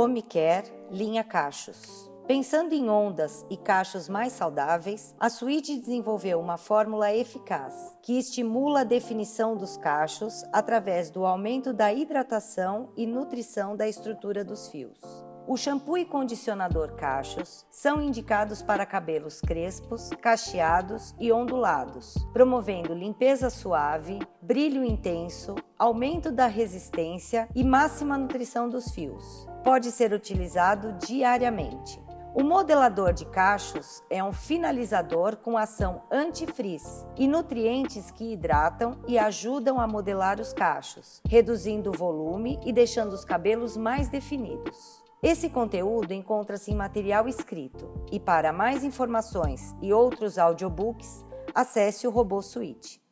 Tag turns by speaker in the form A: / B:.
A: Home Care, linha Cachos. Pensando em ondas e cachos mais saudáveis, a suíte desenvolveu uma fórmula eficaz que estimula a definição dos cachos através do aumento da hidratação e nutrição da estrutura dos fios. O shampoo e condicionador cachos são indicados para cabelos crespos, cacheados e ondulados, promovendo limpeza suave, brilho intenso, aumento da resistência e máxima nutrição dos fios. Pode ser utilizado diariamente. O modelador de cachos é um finalizador com ação antifrizz e nutrientes que hidratam e ajudam a modelar os cachos, reduzindo o volume e deixando os cabelos mais definidos. Esse conteúdo encontra-se em material escrito e para mais informações e outros audiobooks, acesse o Robô Suite.